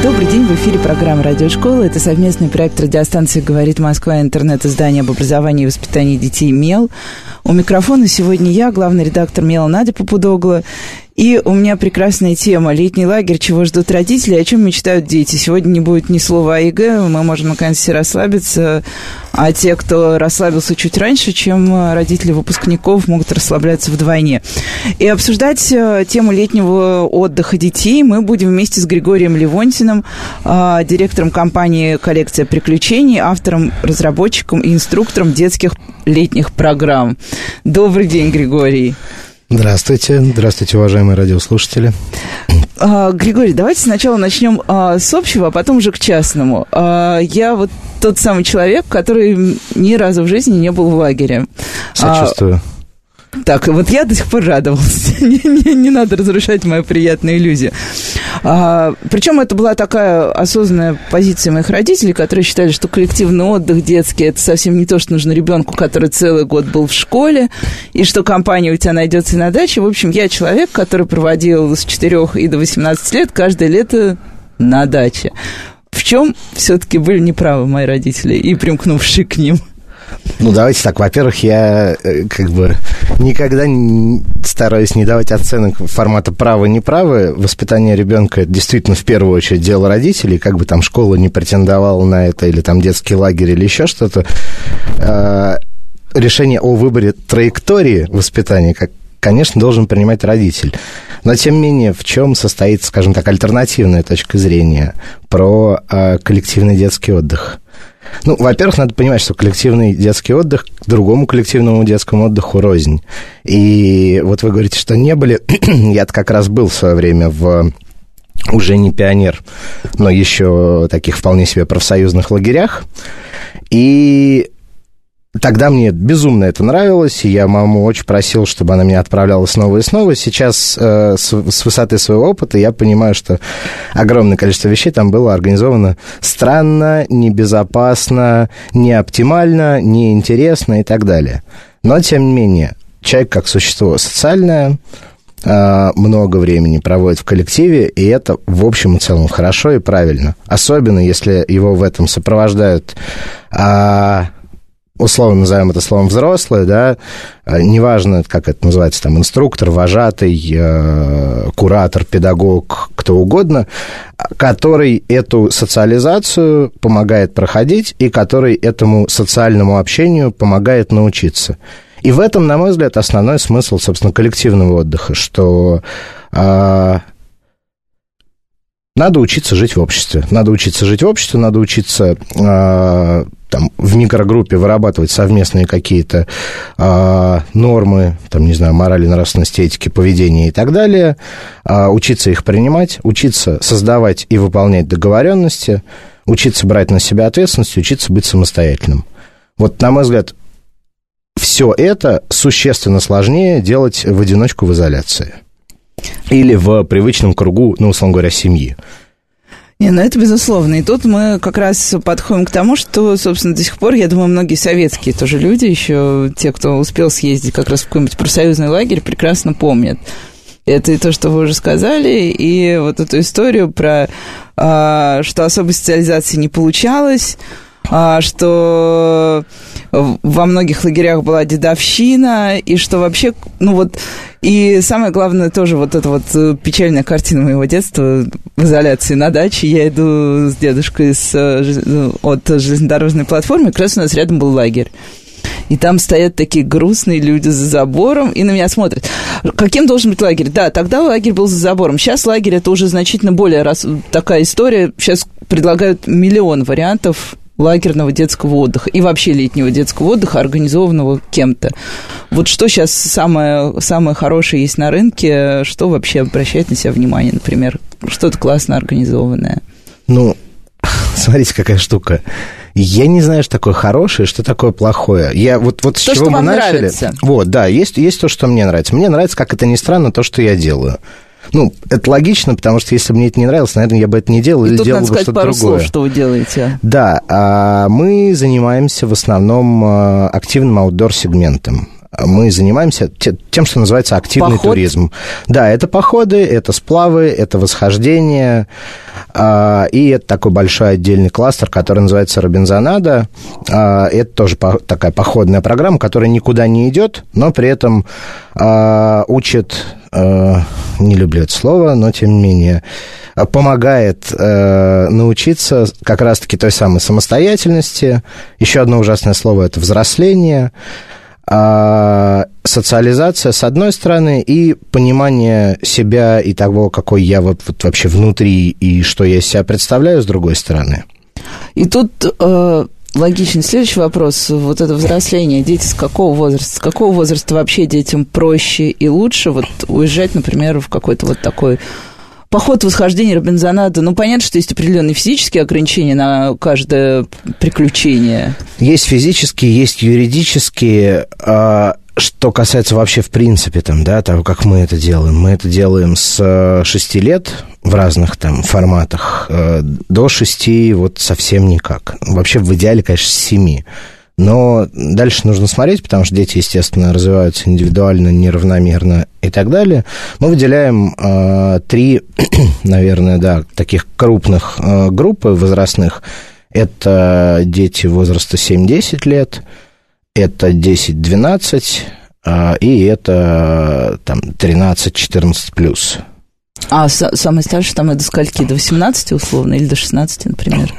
Добрый день, в эфире программа «Радиошкола». Это совместный проект радиостанции «Говорит Москва» интернет-издание об образовании и воспитании детей «МЕЛ». У микрофона сегодня я, главный редактор «Мела» Надя Попудогла. И у меня прекрасная тема «Летний лагерь. Чего ждут родители? О чем мечтают дети?» Сегодня не будет ни слова о ЕГЭ, мы можем наконец все расслабиться. А те, кто расслабился чуть раньше, чем родители выпускников, могут расслабляться вдвойне. И обсуждать э, тему летнего отдыха детей мы будем вместе с Григорием Левонтиным, э, директором компании «Коллекция приключений», автором, разработчиком и инструктором детских летних программ. Добрый день, Григорий. Здравствуйте, здравствуйте, уважаемые радиослушатели. А, Григорий, давайте сначала начнем а, с общего, а потом уже к частному. А, я вот тот самый человек, который ни разу в жизни не был в лагере. Сочувствую. Так, вот я до сих пор радовался. не, не, не надо разрушать мою приятную иллюзию. А, причем это была такая осознанная позиция моих родителей, которые считали, что коллективный отдых детский это совсем не то, что нужно ребенку, который целый год был в школе, и что компания у тебя найдется и на даче. В общем, я человек, который проводил с 4 и до 18 лет каждое лето на даче. В чем все-таки были неправы мои родители и примкнувшие к ним? Ну, давайте так. Во-первых, я э, как бы никогда не стараюсь не давать оценок формата право-неправо. Воспитание ребенка действительно в первую очередь дело родителей. Как бы там школа не претендовала на это, или там детский лагерь, или еще что-то. А, решение о выборе траектории воспитания, как конечно, должен принимать родитель. Но, тем не менее, в чем состоит, скажем так, альтернативная точка зрения про э, коллективный детский отдых? Ну, во-первых, надо понимать, что коллективный детский отдых к другому коллективному детскому отдыху рознь. И вот вы говорите, что не были. Я как раз был в свое время в уже не пионер, но еще таких вполне себе профсоюзных лагерях. И Тогда мне безумно это нравилось, и я маму очень просил, чтобы она меня отправляла снова и снова. Сейчас э, с, с высоты своего опыта я понимаю, что огромное количество вещей там было организовано странно, небезопасно, не оптимально, неинтересно и так далее. Но, тем не менее, человек как существо социальное, э, много времени проводит в коллективе, и это в общем и целом хорошо и правильно. Особенно, если его в этом сопровождают а, условно назовем это словом взрослые, да, а, неважно, как это называется, там, инструктор, вожатый, э, куратор, педагог, кто угодно, который эту социализацию помогает проходить и который этому социальному общению помогает научиться. И в этом, на мой взгляд, основной смысл, собственно, коллективного отдыха, что э, надо учиться жить в обществе. Надо учиться жить в обществе, надо учиться э, там, в микрогруппе вырабатывать совместные какие-то э, нормы, там, не знаю, морали, нравственности, этики, поведения и так далее, э, учиться их принимать, учиться создавать и выполнять договоренности, учиться брать на себя ответственность, учиться быть самостоятельным. Вот, на мой взгляд, все это существенно сложнее делать в одиночку в изоляции или в привычном кругу, ну, условно говоря, семьи. Не, ну это безусловно. И тут мы как раз подходим к тому, что, собственно, до сих пор, я думаю, многие советские тоже люди, еще те, кто успел съездить как раз в какой-нибудь профсоюзный лагерь, прекрасно помнят. Это и то, что вы уже сказали, и вот эту историю про, а, что особой социализации не получалось, что во многих лагерях была дедовщина, и что вообще, ну вот, и самое главное тоже вот эта вот э, печальная картина моего детства в изоляции на даче. Я иду с дедушкой с, э, от железнодорожной платформы, как раз у нас рядом был лагерь. И там стоят такие грустные люди за забором и на меня смотрят. Каким должен быть лагерь? Да, тогда лагерь был за забором. Сейчас лагерь это уже значительно более раз такая история. Сейчас предлагают миллион вариантов лагерного детского отдыха и вообще летнего детского отдыха, организованного кем-то. Вот что сейчас самое, самое хорошее есть на рынке, что вообще обращает на себя внимание, например? Что-то классно организованное. Ну, смотрите, какая штука. Я не знаю, что такое хорошее, что такое плохое. Я вот, вот то, с чего что мы начали. Нравится. Вот, да, есть, есть то, что мне нравится. Мне нравится, как это ни странно, то, что я делаю. Ну, это логично, потому что если бы мне это не нравилось, наверное, я бы это не делал И или тут делал надо бы что-то пару другое. слов, что вы делаете. Да, а мы занимаемся в основном а, активным аутдор-сегментом. Мы занимаемся те- тем, что называется активный Поход? туризм. Да, это походы, это сплавы, это восхождение, а, и это такой большой отдельный кластер, который называется Робинзонада. А, Это тоже такая походная программа, которая никуда не идет, но при этом учит, не люблю это слово, но тем не менее, а, помогает э, научиться как раз-таки той самой самостоятельности. Еще одно ужасное слово – это взросление. Социализация, с одной стороны, и понимание себя и того, какой я вот, вот вообще внутри и что я из себя представляю, с другой стороны. И тут э, логичный следующий вопрос. Вот это взросление. Дети с какого возраста? С какого возраста вообще детям проще и лучше вот уезжать, например, в какой-то вот такой поход восхождение Робинзонада? Ну, понятно, что есть определенные физические ограничения на каждое приключение. Есть физические, есть юридические. Что касается вообще в принципе там, да, того, как мы это делаем. Мы это делаем с 6 лет в разных там форматах, э, до 6 вот совсем никак. Вообще в идеале, конечно, с 7. Но дальше нужно смотреть, потому что дети, естественно, развиваются индивидуально, неравномерно и так далее. Мы выделяем э, три, наверное, да, таких крупных э, группы возрастных. Это дети возраста 7-10 лет, это 10-12, э, и это там 13-14 плюс. А са- самый старший там и до скольки? До 18 условно или до 16, например?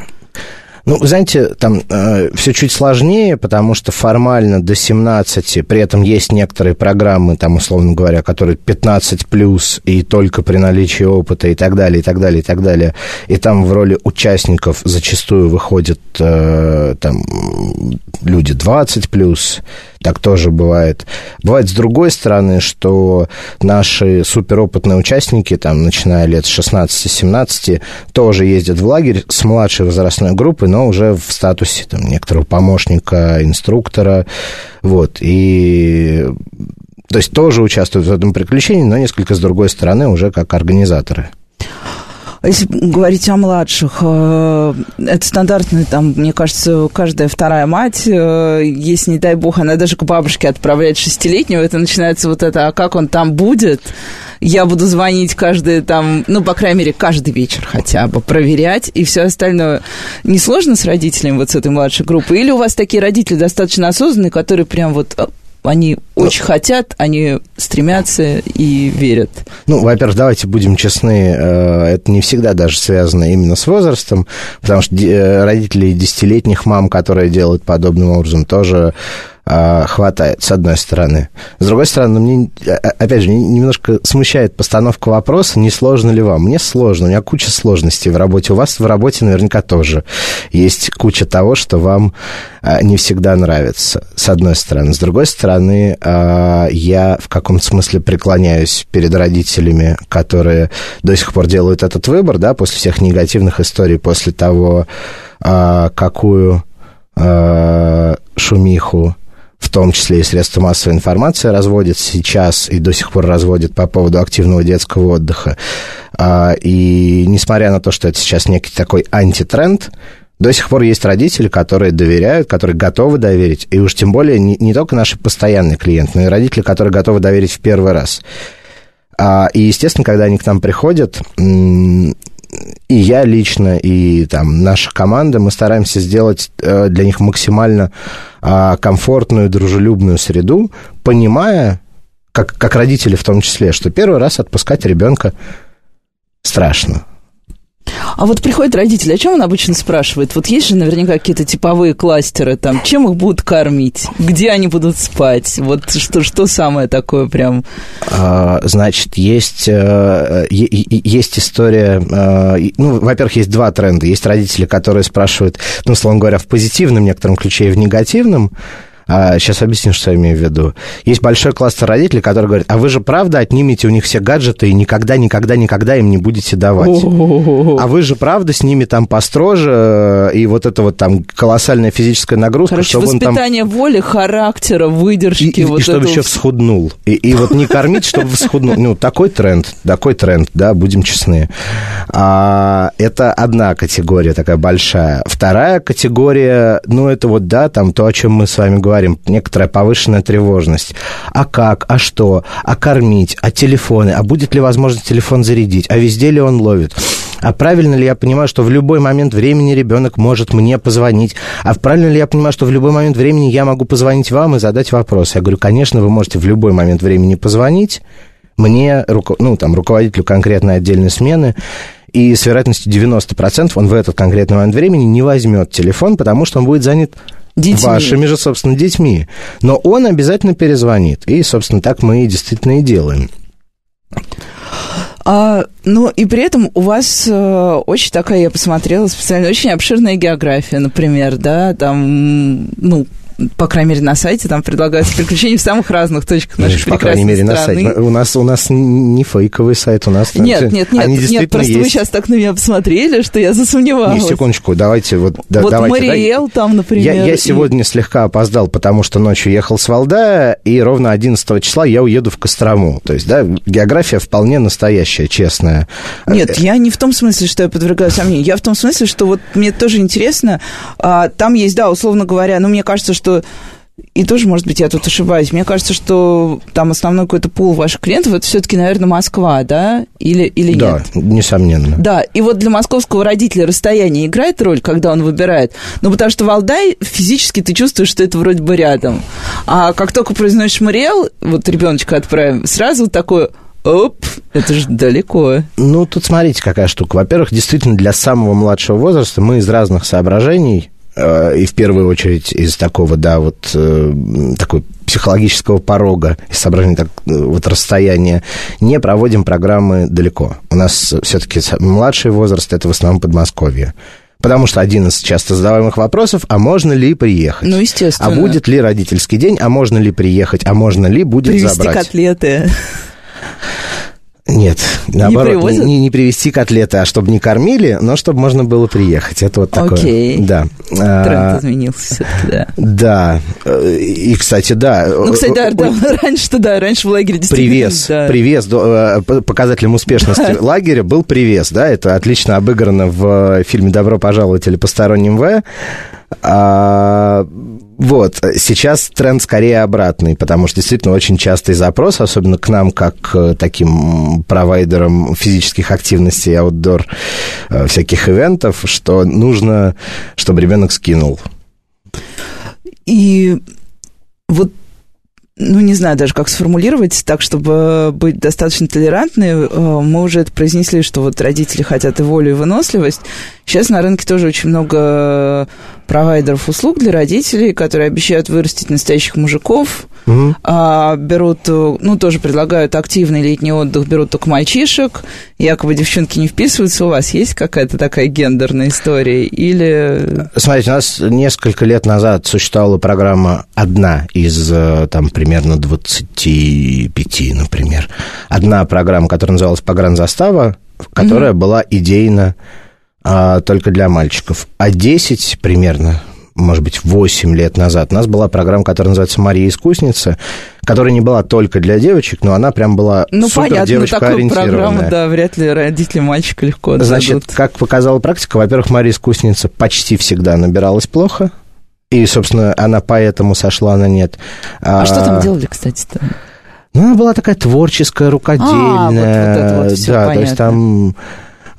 Ну, знаете, там э, все чуть сложнее, потому что формально до 17, при этом есть некоторые программы, там, условно говоря, которые 15 плюс и только при наличии опыта и так далее, и так далее, и так далее. И там в роли участников зачастую выходят э, там люди 20 плюс, так тоже бывает. Бывает с другой стороны, что наши суперопытные участники, там, начиная лет с 16-17, тоже ездят в лагерь с младшей возрастной группы, но уже в статусе там, некоторого помощника, инструктора. Вот. И то есть тоже участвуют в этом приключении, но несколько с другой стороны, уже как организаторы. А Если говорить о младших, э, это стандартно, там, мне кажется, каждая вторая мать, э, если, не дай бог, она даже к бабушке отправляет шестилетнего, это начинается вот это, а как он там будет? Я буду звонить каждый там, ну, по крайней мере, каждый вечер хотя бы, проверять и все остальное. Несложно с родителями вот с этой младшей группы? Или у вас такие родители достаточно осознанные, которые прям вот э, они очень хотят, они стремятся и верят. Ну, во-первых, давайте будем честны, э, это не всегда даже связано именно с возрастом, потому что э, родителей десятилетних мам, которые делают подобным образом, тоже э, хватает, с одной стороны. С другой стороны, мне, э, опять же, немножко смущает постановка вопроса, не сложно ли вам. Мне сложно, у меня куча сложностей в работе. У вас в работе наверняка тоже есть куча того, что вам не всегда нравится, с одной стороны. С другой стороны, я в каком-то смысле преклоняюсь перед родителями, которые до сих пор делают этот выбор, да, после всех негативных историй, после того, какую шумиху в том числе и средства массовой информации разводят сейчас и до сих пор разводят по поводу активного детского отдыха. А, И несмотря на то, что это сейчас некий такой антитренд, до сих пор есть родители, которые доверяют, которые готовы доверить, и уж тем более не, не только наши постоянные клиенты, но и родители, которые готовы доверить в первый раз. А, И, естественно, когда они к нам приходят, и я лично, и там наша команда, мы стараемся сделать э, для них максимально а, комфортную, дружелюбную среду, понимая, как, как родители в том числе, что первый раз отпускать ребенка страшно. А вот приходят родители, о чем он обычно спрашивает? Вот есть же наверняка какие-то типовые кластеры, там, чем их будут кормить, где они будут спать, вот что, что самое такое прям... А, Значит, есть, э, есть история... э, Ну, во-первых, есть два тренда. Есть родители, которые спрашивают, ну, условно говоря, в позитивном некотором ключе и в негативном. А, сейчас объясню, что я имею в виду. Есть большой кластер родителей, которые говорят, а вы же правда отнимете у них все гаджеты и никогда, никогда, никогда им не будете давать. А вы же правда с ними там построже, и вот это вот там колоссальная физическая нагрузка, Короче, чтобы он там... воспитание воли, характера, выдержки. И, и- вот и чтобы еще всего. всхуднул. И, и вот не кормить, чтобы всхуднул. Ну, такой тренд, такой тренд, да, будем честны. А, это одна категория такая большая. Вторая категория, ну, это вот, да, там то, о чем мы с вами говорим, некоторая повышенная тревожность. А как, а что, а кормить, а телефоны, а будет ли возможность телефон зарядить, а везде ли он ловит. А правильно ли я понимаю, что в любой момент времени ребенок может мне позвонить? А правильно ли я понимаю, что в любой момент времени я могу позвонить вам и задать вопрос? Я говорю, конечно, вы можете в любой момент времени позвонить мне, ну, там, руководителю конкретной отдельной смены, и с вероятностью 90% он в этот конкретный момент времени не возьмет телефон, потому что он будет занят Детьми. вашими же, собственно, детьми. Но он обязательно перезвонит. И, собственно, так мы и действительно и делаем. А, ну, и при этом у вас э, очень такая, я посмотрела, специально, очень обширная география, например, да, там, ну, по крайней мере, на сайте там предлагаются приключения в самых разных точках нашей По прекрасной крайней мере, на страны. сайте. У нас, у нас не фейковый сайт, у нас... там Нет, все- нет, нет, они нет, просто вы есть. сейчас так на меня посмотрели, что я засомневалась. Не, секундочку, давайте вот... да- вот давайте, да, Мариэл там, например. Я, я и- сегодня слегка опоздал, потому что ночью ехал с Валдая, и ровно 11 числа я уеду в Кострому. То есть, да, география вполне настоящая, честная. Нет, я не в том смысле, что я подвергаю сомнению. Я в том смысле, что вот мне тоже интересно. а, там есть, да, условно говоря, ну, мне кажется, что и тоже, может быть, я тут ошибаюсь. Мне кажется, что там основной какой-то пул ваших клиентов это все-таки, наверное, Москва, да? Или, или Да, нет? несомненно. Да, и вот для московского родителя расстояние играет роль, когда он выбирает. Ну, потому что Валдай физически ты чувствуешь, что это вроде бы рядом. А как только произносишь Мариэл, вот ребеночка отправим, сразу такое, оп, это же далеко. Ну, тут смотрите, какая штука. Во-первых, действительно, для самого младшего возраста мы из разных соображений, и в первую очередь из такого, да, вот э, такой психологического порога, из соображений так, э, вот расстояния, не проводим программы далеко. У нас все-таки младший возраст, это в основном Подмосковье. Потому что один из часто задаваемых вопросов, а можно ли приехать? Ну, естественно. А будет ли родительский день, а можно ли приехать, а можно ли будет Привезти забрать? котлеты. Нет, наоборот, не, привозят? не- не привезти котлеты, а чтобы не кормили, но чтобы можно было приехать. Это вот такое. Окей. Да. А, Тренд изменился все-таки, да. да. И, кстати, да. Ну, кстати, да, да, раньше-то, да, раньше в лагере действительно... Привес, да. привес, э, по- показателем успешности лагеря был привес, да, это отлично обыграно в фильме «Добро пожаловать» или «Посторонним В». А, вот, сейчас тренд скорее обратный, потому что действительно очень частый запрос, особенно к нам, как к таким провайдерам физических активностей, аутдор, э, всяких ивентов, что нужно, чтобы ребенок скинул. И вот, ну, не знаю даже, как сформулировать так, чтобы быть достаточно толерантной. Э, Мы уже это произнесли, что вот родители хотят и волю, и выносливость. Сейчас на рынке тоже очень много провайдеров услуг для родителей, которые обещают вырастить настоящих мужиков, А, берут, э, ну, тоже предлагают активный летний отдых, берут только мальчишек, якобы девчонки не вписываются. У вас есть какая-то такая гендерная история? Или... Смотрите, у нас несколько лет назад существовала программа одна из, э, там, примерно 25, например. Одна программа, которая называлась «Погранзастава», которая была идейно а, только для мальчиков. А 10 примерно, может быть, 8 лет назад у нас была программа, которая называется «Мария Искусница», которая не была только для девочек, но она прям была Ну, супер понятно, такую девочка-ориентированная. программу, да, вряд ли родители мальчика легко отдадут. Значит, как показала практика, во-первых, Мария Искусница почти всегда набиралась плохо, и, собственно, она поэтому сошла на нет. А что там делали, кстати-то? Ну, она была такая творческая, рукодельная. А, вот- вот это вот всё да, то есть понятно. там...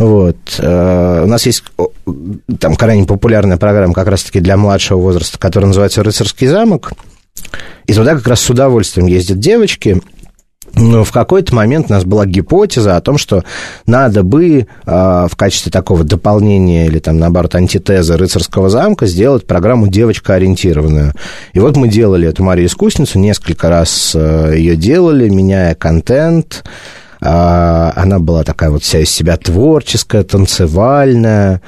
Вот. э, У нас есть там крайне популярная программа как раз-таки для младшего возраста, которая называется «Рыцарский замок». И туда как раз с удовольствием ездят девочки. Но в какой-то момент у нас была гипотеза о том, что надо бы э, в качестве такого дополнения или там, наоборот, антитеза рыцарского замка сделать программу девочка-ориентированную. И вот мы делали эту Марию Искусницу, несколько раз э, ее делали, меняя контент, она была такая вот вся из себя творческая, танцевальная,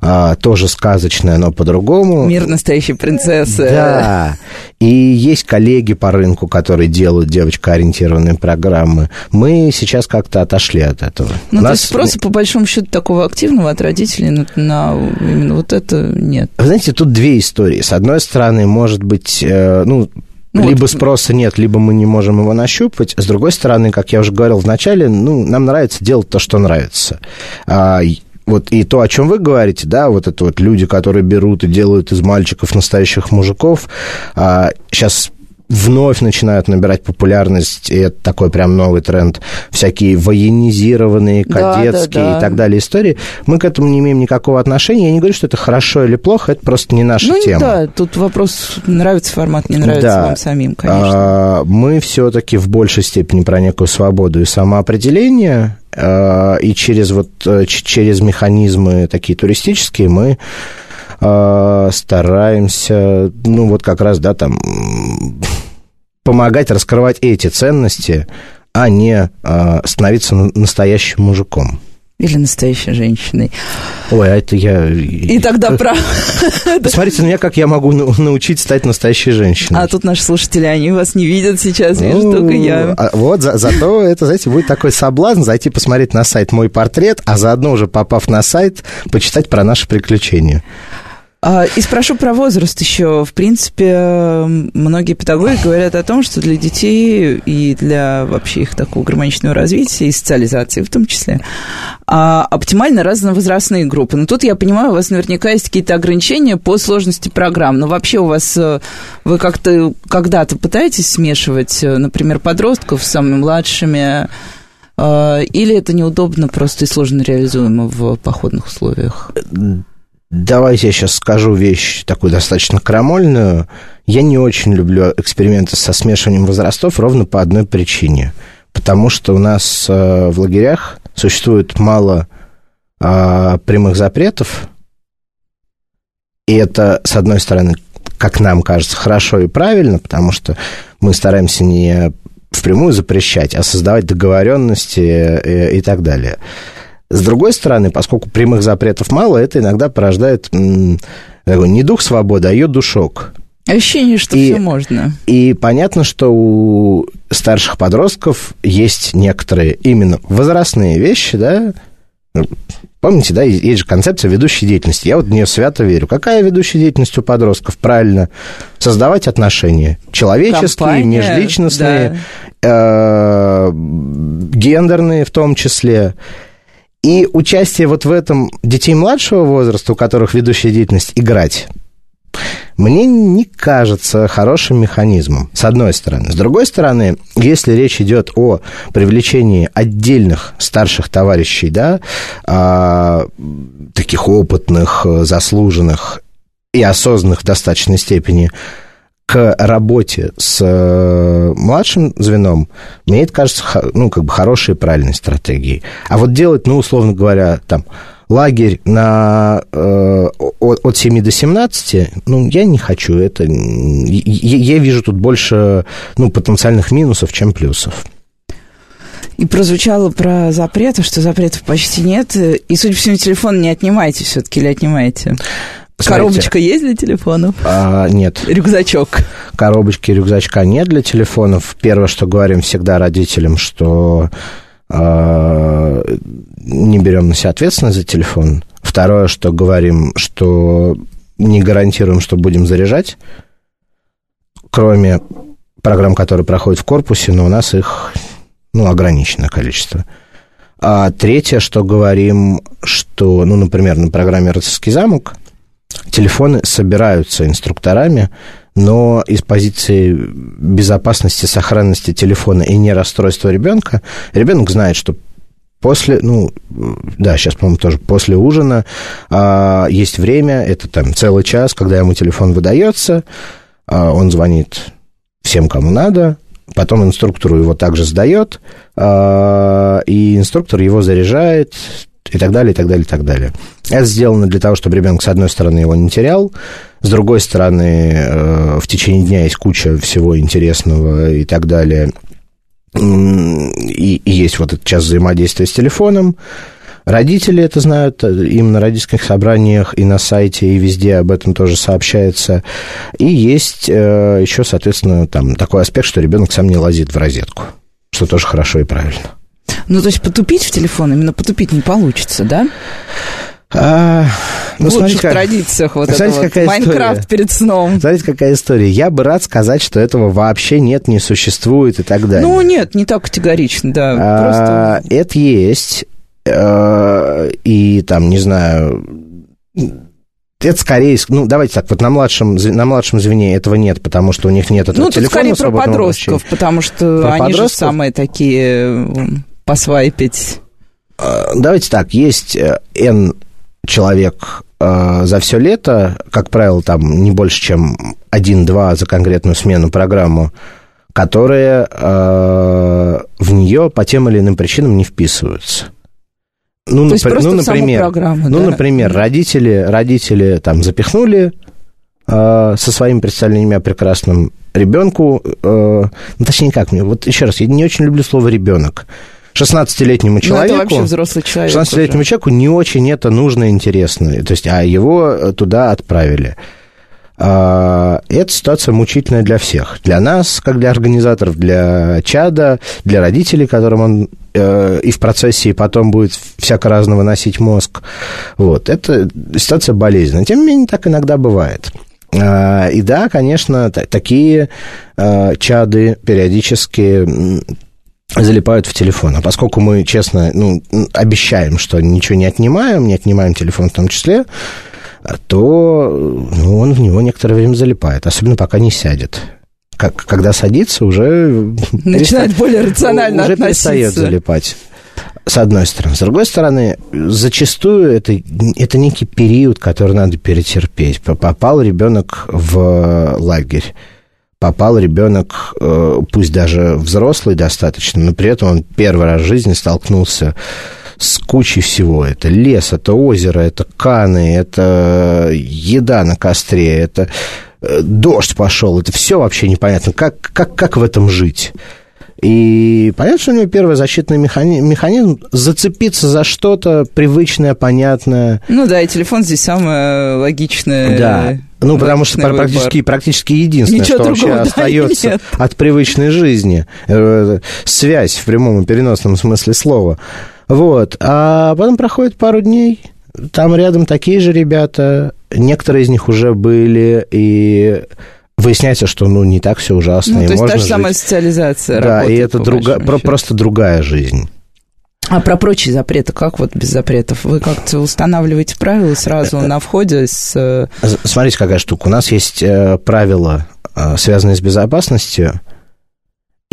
а, тоже сказочная, но по-другому. Мир настоящей принцессы. Да. И есть коллеги по рынку, которые делают девочкоориентированные программы. Мы сейчас как-то отошли от этого. Ну, то есть спроса, по большому счету, такого активного от родителей на, на именно вот это нет. Вы знаете, тут две истории. С одной стороны, может быть, э, ну, ну, либо вот... спроса нет, либо мы не можем его нащупать. С другой стороны, как я уже говорил в начале, ну, нам нравится делать то, что нравится. А, вот и то, о чем вы говорите, да, вот это вот люди, которые берут и делают из мальчиков настоящих мужиков, а, сейчас вновь начинают набирать популярность, и это такой прям новый тренд, всякие военизированные, кадетские да, да, да. и так далее истории. Мы к этому не имеем никакого отношения. Я не говорю, что это хорошо или плохо, это просто не наша ну, тема. Да, тут вопрос, нравится формат, не нравится да. вам самим, конечно. А, мы все-таки в большей степени про некую свободу и самоопределение, а, и через вот э, через механизмы такие туристические мы а, стараемся, ну, вот как раз, да, там, помогать раскрывать эти ценности, а не а, становиться настоящим мужиком. Или настоящей женщиной. Ой, а это я... И тогда про... Посмотрите на меня, как я могу научить стать настоящей женщиной. А тут наши слушатели, они вас не видят сейчас, вижу ну, только я. А вот, за, зато это, знаете, будет такой соблазн зайти посмотреть на сайт «Мой портрет», а заодно уже попав на сайт, почитать про наши приключения. А, и спрошу про возраст еще. В принципе, многие педагоги говорят о том, что для детей и для вообще их такого гармоничного развития и социализации в том числе а, оптимально разновозрастные группы. Но тут я понимаю, у вас наверняка есть какие-то ограничения по сложности программ. Но вообще у вас э, вы как-то когда-то пытаетесь смешивать, э, например, подростков с самыми младшими? Э, или это неудобно просто и сложно реализуемо в походных условиях? Давайте я сейчас скажу вещь такую достаточно крамольную. Я не очень люблю эксперименты со смешиванием возрастов ровно по одной причине. Потому что у нас э, в лагерях существует мало а, прямых запретов. И это, с одной стороны, как нам кажется, хорошо и правильно, потому что мы стараемся не впрямую запрещать, а создавать договоренности и, и так далее. С другой стороны, поскольку прямых запретов мало, это иногда порождает такой, не дух свободы, а ее душок. Ощущение, что и, все можно. И понятно, что у старших подростков есть некоторые именно возрастные вещи, да, Помните, да, есть же концепция ведущей деятельности. Я вот в нее свято верю. Какая ведущая деятельность у подростков? Правильно, создавать отношения. Человеческие, Компания, межличностные, да. э, гендерные в том числе. И участие вот в этом детей младшего возраста, у которых ведущая деятельность играть, мне не кажется хорошим механизмом, с одной стороны. С другой стороны, если речь идет о привлечении отдельных старших товарищей, да, а, таких опытных, заслуженных и осознанных в достаточной степени к работе с э, младшим звеном, мне это кажется, ну, как бы хорошей и правильной стратегией. А вот делать, ну, условно говоря, там, лагерь на, э, от, от 7 до 17, ну, я не хочу. Это, я, я вижу тут больше, ну, потенциальных минусов, чем плюсов. И прозвучало про запреты, что запретов почти нет. И, судя по всему, телефон не отнимаете все-таки или отнимаете? Коробочка есть для телефонов? А, нет. Рюкзачок? Коробочки рюкзачка нет для телефонов. Первое, что говорим всегда родителям, что а, не берем на себя ответственность за телефон. Второе, что говорим, что не гарантируем, что будем заряжать, кроме программ, которые проходят в корпусе, но у нас их ну, ограниченное количество. А третье, что говорим, что, ну, например, на программе «Рыцарский замок» телефоны собираются инструкторами, но из позиции безопасности, сохранности телефона и не расстройства ребенка, ребенок знает, что после, ну, да, сейчас, по-моему, тоже после ужина а, есть время, это там целый час, когда ему телефон выдается, а, он звонит всем, кому надо, потом инструктору его также сдает, а, и инструктор его заряжает, и так далее, и так далее, и так далее. Это сделано для того, чтобы ребенок, с одной стороны, его не терял, с другой стороны, э, в течение дня есть куча всего интересного и так далее. и, есть вот этот час взаимодействия с телефоном. Родители это знают, им на родительских собраниях и на сайте, и везде об этом тоже сообщается. И есть э, еще, соответственно, там такой аспект, что ребенок сам не лазит в розетку, что тоже хорошо и правильно. Ну, то есть потупить в телефон, именно потупить не получится, да? А, ну, в лучших как, традициях вот смотрите, это вот Майнкрафт история. перед сном. Знаете, какая история? Я бы рад сказать, что этого вообще нет, не существует и так далее. Ну, нет, не так категорично, да. А, просто... Это есть, э, и там, не знаю, это скорее, ну, давайте так, вот на младшем, на младшем звене этого нет, потому что у них нет этого ну, телефона. Ну, скорее про подростков, вращения. потому что про они подростков? же самые такие посвайпить. А, давайте так, есть э, N человек э, за все лето, как правило, там не больше, чем один-два за конкретную смену программу, которые э, в нее по тем или иным причинам не вписываются. Ну, То напр- ну например, ну, да? например, родители, родители там запихнули э, со своими представлениями о прекрасном ребенку, э, ну, точнее как мне, вот еще раз, я не очень люблю слово ребенок. 16-летнему человеку... Ну, это вообще взрослый человек 16-летнему уже. человеку не очень это нужно и интересно. То есть, а его туда отправили. А, эта ситуация мучительная для всех. Для нас, как для организаторов, для чада, для родителей, которым он э, и в процессе, и потом будет всяко разного носить мозг. Вот. Это ситуация болезненная. Тем не менее, так иногда бывает. А, и да, конечно, такие э, чады периодически залипают в телефон. А поскольку мы, честно, ну, обещаем, что ничего не отнимаем, не отнимаем телефон в том числе, то ну, он в него некоторое время залипает, особенно пока не сядет. Как, когда садится, уже... Начинает переста... более рационально уже относиться. перестает залипать. С одной стороны. С другой стороны, зачастую это, это некий период, который надо перетерпеть. Попал ребенок в лагерь попал ребенок, э, пусть даже взрослый достаточно, но при этом он первый раз в жизни столкнулся с кучей всего. Это лес, это озеро, это каны, это еда на костре, это э, дождь пошел. Это все вообще непонятно. Как, как, как в этом жить? И понятно, что у него первый защитный механизм, механизм зацепиться за что-то привычное, понятное. Ну да, и телефон здесь самое логичное. Да. Ну, потому что выбор. практически, практически единственное, Ничего что другого, вообще да, остается нет. от привычной жизни. Э, связь в прямом и переносном смысле слова. Вот. А потом проходит пару дней, там рядом такие же ребята, некоторые из них уже были, и выясняется, что ну не так все ужасно. Ну, то есть та же жить. самая социализация Да, работает, и это друга, про, просто другая жизнь. А про прочие запреты, как вот без запретов? Вы как-то устанавливаете правила сразу на входе с... Э, смотрите, какая штука. У нас есть э, правила, э, связанные с безопасностью,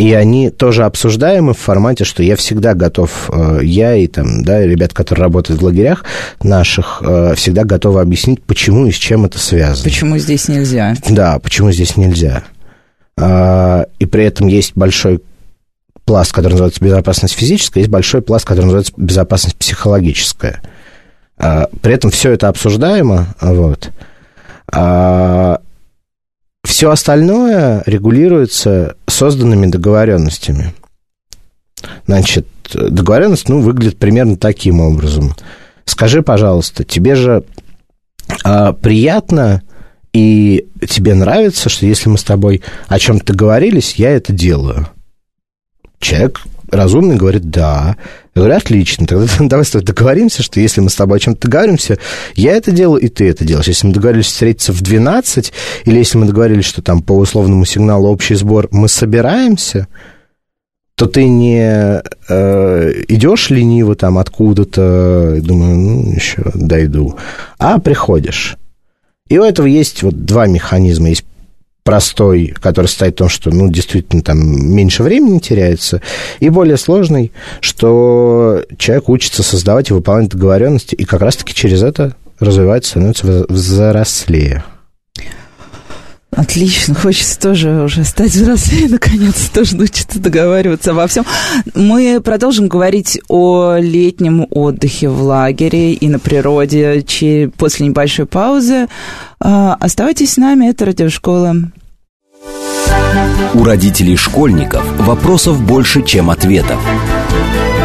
и они тоже обсуждаемы в формате, что я всегда готов, я и там, да, ребят, которые работают в лагерях наших, всегда готовы объяснить, почему и с чем это связано. Почему здесь нельзя. Да, почему здесь нельзя. И при этом есть большой пласт, который называется безопасность физическая, есть большой пласт, который называется безопасность психологическая. А, при этом все это обсуждаемо, вот. Все остальное регулируется созданными договоренностями. Значит, договоренность, ну, выглядит примерно таким образом. Скажи, пожалуйста, тебе же а, приятно и тебе нравится, что если мы с тобой о чем-то договорились, я это делаю – Человек разумный говорит «да». Я говорю, отлично, тогда давай с тобой договоримся, что если мы с тобой о чем-то договоримся, я это делаю, и ты это делаешь. Если мы договорились встретиться в 12, или если мы договорились, что там по условному сигналу общий сбор мы собираемся, то ты не э, идешь лениво там откуда-то, думаю, ну, еще дойду, а приходишь. И у этого есть вот два механизма. Есть простой, который стоит в том, что, ну, действительно, там меньше времени теряется, и более сложный, что человек учится создавать и выполнять договоренности, и как раз-таки через это развивается, становится взрослее. Отлично, хочется тоже уже стать взрослее, наконец, тоже научиться договариваться обо всем. Мы продолжим говорить о летнем отдыхе в лагере и на природе после небольшой паузы. А, оставайтесь с нами, это радиошкола. У родителей школьников вопросов больше, чем ответов.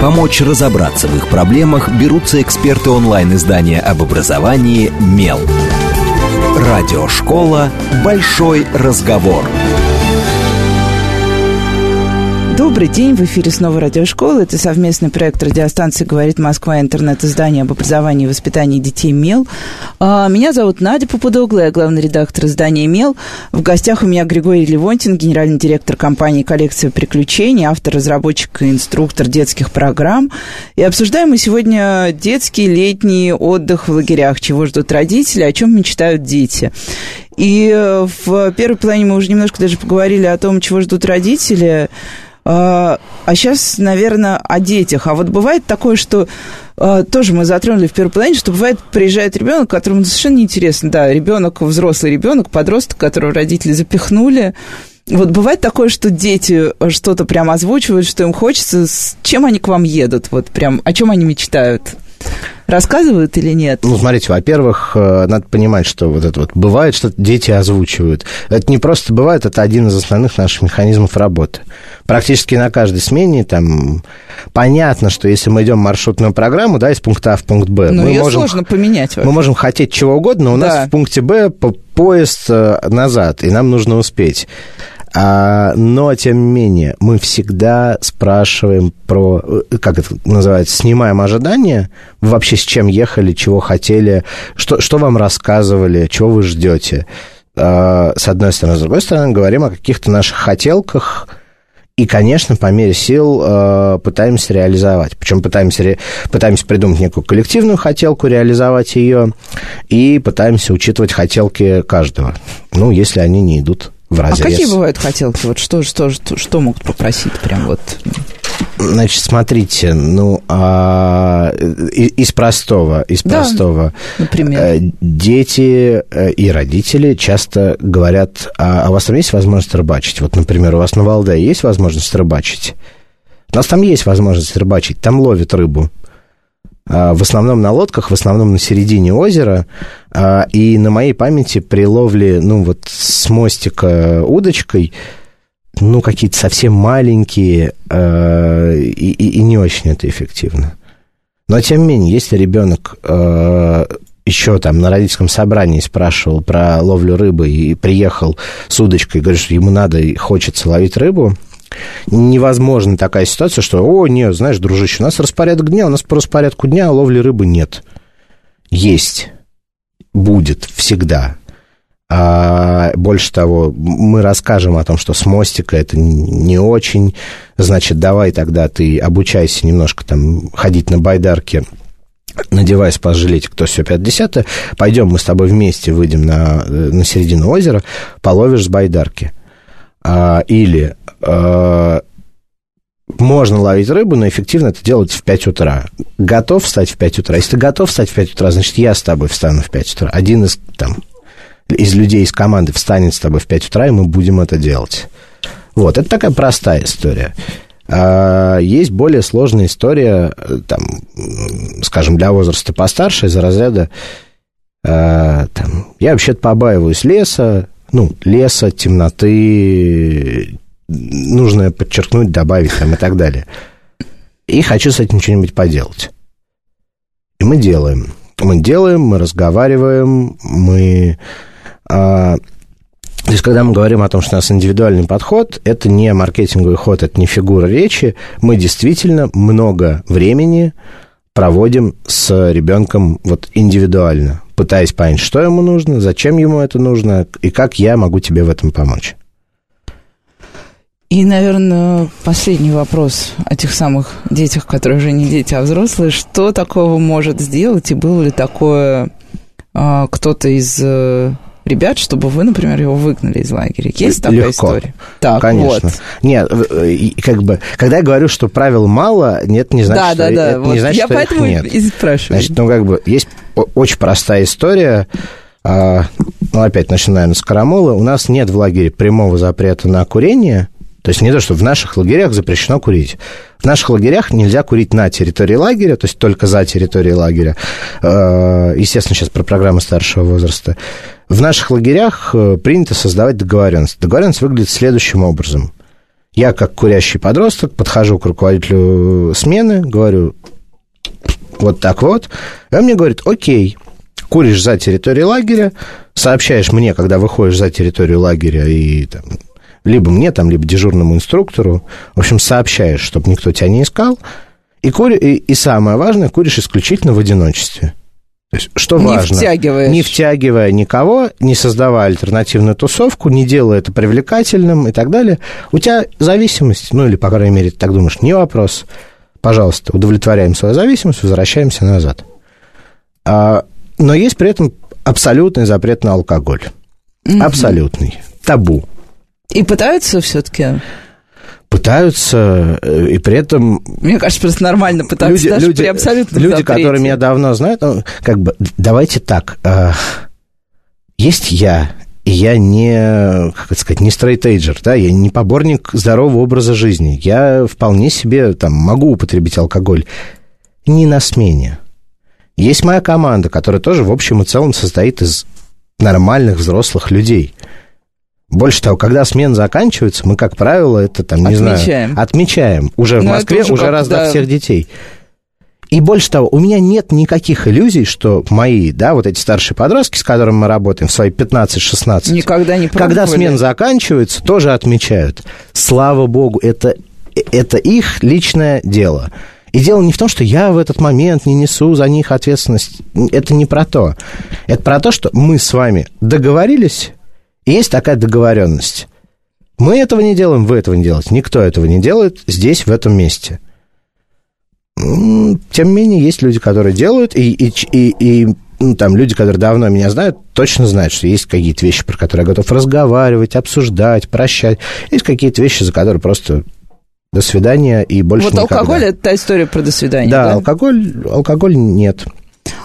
Помочь разобраться в их проблемах берутся эксперты онлайн-издания об образовании «Мел». Радиошкола «Большой разговор». Добрый день, в эфире снова радиошкола. Это совместный проект радиостанции «Говорит Москва» интернет-издание об образовании и воспитании детей «Мел». А, меня зовут Надя Попудогла, я главный редактор издания «Мел». В гостях у меня Григорий Левонтин, генеральный директор компании «Коллекция приключений», автор, разработчик и инструктор детских программ. И обсуждаем мы сегодня детский летний отдых в лагерях, чего ждут родители, о чем мечтают дети. И в первой плане мы уже немножко даже поговорили о том, чего ждут родители – а, а сейчас, наверное, о детях. А вот бывает такое, что а, тоже мы затронули в первой половине, что бывает, приезжает ребенок, которому совершенно неинтересно, да, ребенок, взрослый ребенок, подросток, которого родители запихнули. Вот бывает такое, что дети что-то прям озвучивают, что им хочется, с чем они к вам едут, вот прям, о чем они мечтают? Рассказывают или нет? Ну, смотрите, во-первых, э, надо понимать, что вот это вот бывает, что дети озвучивают. Это не просто бывает, это один из основных наших механизмов работы. Практически на каждой смене там понятно, что если мы идем маршрутную программу, да, из пункта А в пункт Б, Но мы ее можем, сложно поменять. Вообще. Мы можем хотеть чего угодно, у да. нас в пункте Б поезд э, назад, и нам нужно успеть. А, но, тем не менее, мы всегда спрашиваем про, э, как это называется, снимаем ожидания, вообще с чем ехали, чего хотели, что, что вам рассказывали, чего вы ждете. А, с одной стороны. С другой стороны, говорим о каких-то наших хотелках, и, конечно, по мере сил э, пытаемся реализовать. Причем пытаемся, ре, пытаемся придумать некую коллективную хотелку, реализовать ее, и пытаемся учитывать хотелки каждого. Ну, если они не идут в разрез. А какие бывают хотелки? Вот что, что, что, что могут попросить прям вот? Значит, смотрите, ну, а, из простого, из да, простого. Например? Э, дети э, и родители часто говорят, а, а у вас там есть возможность рыбачить? Вот, например, у вас на Валдае есть возможность рыбачить? У нас там есть возможность рыбачить, там ловят рыбу. А, в основном на лодках, в основном на середине озера. А, и на моей памяти при ловле, ну, вот с мостика удочкой, ну, какие-то совсем маленькие, а, и, и, и не очень это эффективно. Но, тем не менее, если ребенок еще там на родительском собрании спрашивал про ловлю рыбы и приехал с удочкой, говорит, что ему надо и хочется ловить рыбу, невозможна такая ситуация, что, о, нет, знаешь, дружище, у нас распорядок дня, у нас по распорядку дня ловли рыбы нет. Есть. Будет всегда. А больше того, мы расскажем о том, что с мостика это не очень. Значит, давай тогда ты обучайся немножко там ходить на байдарке, надевай спас-жилетик, кто все 50 пойдем мы с тобой вместе выйдем на, на середину озера, половишь с байдарки. А, или а, можно ловить рыбу, но эффективно это делать в 5 утра. Готов встать в 5 утра? Если ты готов встать в 5 утра, значит, я с тобой встану в 5 утра. Один из, там, из людей из команды встанет с тобой в 5 утра, и мы будем это делать. Вот, это такая простая история. А есть более сложная история, там, скажем, для возраста постарше, из разряда, там, я вообще-то побаиваюсь леса, ну, леса, темноты, нужно подчеркнуть, добавить там и так далее. И хочу с этим что-нибудь поделать. И мы делаем. Мы делаем, мы разговариваем, мы... А, то есть, когда мы говорим о том, что у нас индивидуальный подход, это не маркетинговый ход, это не фигура речи. Мы действительно много времени проводим с ребенком вот индивидуально, пытаясь понять, что ему нужно, зачем ему это нужно и как я могу тебе в этом помочь. И, наверное, последний вопрос о тех самых детях, которые уже не дети, а взрослые. Что такого может сделать, и было ли такое а, кто-то из э, ребят, чтобы вы, например, его выгнали из лагеря. Есть такая Легко. история? Так, Конечно. Вот. Нет, как бы, когда я говорю, что правил мало, нет, не значит, да, что, да, да. это вот не значит, я что поэтому их нет. и спрашиваю. Значит, ну, как бы, есть очень простая история. А, ну, опять начинаем с карамола. У нас нет в лагере прямого запрета на курение, То есть не то, что в наших лагерях запрещено курить. В наших лагерях нельзя курить на территории лагеря, то есть только за территорией лагеря. Э, естественно, сейчас про программы старшего возраста. В наших лагерях э, принято создавать договоренность. Договоренность выглядит следующим образом. Я, как курящий подросток, подхожу к руководителю смены, говорю, вот так вот. И он мне говорит, окей, куришь за территорией лагеря, сообщаешь мне, когда выходишь за территорию лагеря, и там, либо мне, там, либо дежурному инструктору, в общем, сообщаешь, чтобы никто тебя не искал, и, кури, и, и самое важное, куришь исключительно в одиночестве. То есть, что не важно? Втягиваешь. Не втягивая никого, не создавая альтернативную тусовку, не делая это привлекательным и так далее. У тебя зависимость, ну или, по крайней мере, ты так думаешь, не вопрос. Пожалуйста, удовлетворяем свою зависимость, возвращаемся назад. А, но есть при этом абсолютный запрет на алкоголь. Mm-hmm. Абсолютный. Табу. И пытаются все-таки пытаются, э, и при этом... Мне кажется, просто нормально пытаться люди, даже люди, при абсолютном Люди, запрете. которые меня давно знают, ну, как бы, давайте так, э, есть я, и я не, как это сказать, не стрейтейджер, да, я не поборник здорового образа жизни. Я вполне себе там могу употребить алкоголь. Не на смене. Есть моя команда, которая тоже в общем и целом состоит из нормальных взрослых людей – больше того, когда смена заканчивается, мы, как правило, это там, не отмечаем. знаю, отмечаем. Уже в Но Москве, уже, уже раз до всех детей. И больше того, у меня нет никаких иллюзий, что мои, да, вот эти старшие подростки, с которыми мы работаем в свои 15-16, никогда не пробовали. Когда смена заканчивается, тоже отмечают. Слава богу, это, это их личное дело. И дело не в том, что я в этот момент не несу за них ответственность. Это не про то. Это про то, что мы с вами договорились есть такая договоренность. Мы этого не делаем, вы этого не делаете. Никто этого не делает здесь, в этом месте. Тем не менее, есть люди, которые делают, и, и, и, и ну, там люди, которые давно меня знают, точно знают, что есть какие-то вещи, про которые я готов разговаривать, обсуждать, прощать. Есть какие-то вещи, за которые просто до свидания и больше вот никогда. алкоголь – это та история про до свидания, да? Да, алкоголь, алкоголь нет.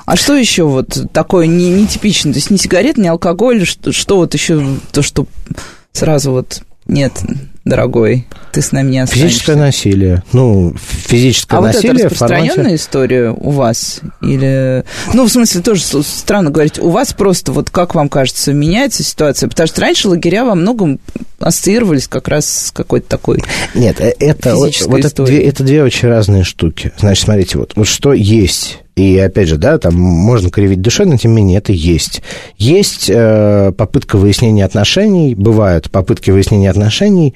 А что еще вот такое не, нетипичное? То есть не сигарет, не алкоголь, что, что вот еще то, что сразу вот нет, дорогой, ты с нами не останешься. Физическое насилие. Ну, физическое а насилие. А вот это распространенная формате... история у вас? Или... Ну, в смысле, тоже странно говорить, у вас просто, вот как вам кажется, меняется ситуация? Потому что раньше лагеря во многом ассоциировались как раз с какой-то такой Нет, э, это, вот, вот это, две, это две очень разные штуки. Значит, смотрите, вот, вот что есть и опять же, да, там можно кривить душой, но тем не менее это есть. Есть э, попытка выяснения отношений, бывают попытки выяснения отношений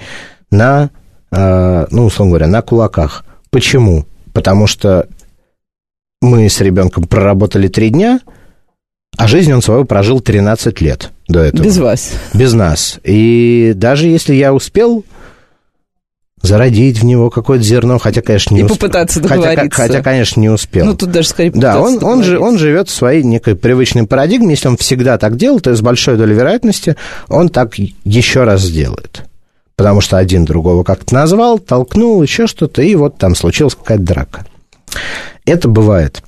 на, э, ну, условно говоря, на кулаках. Почему? Потому что мы с ребенком проработали три дня, а жизнь он свою прожил 13 лет до этого. Без вас. Без нас. И даже если я успел зародить в него какое-то зерно, хотя, конечно, не И успел. попытаться договориться. Хотя, хотя, конечно, не успел. Ну, тут даже скорее Да, он, он, же, он живет в своей некой привычной парадигме. Если он всегда так делал, то с большой долей вероятности он так еще раз сделает. Потому что один другого как-то назвал, толкнул, еще что-то, и вот там случилась какая-то драка. Это бывает.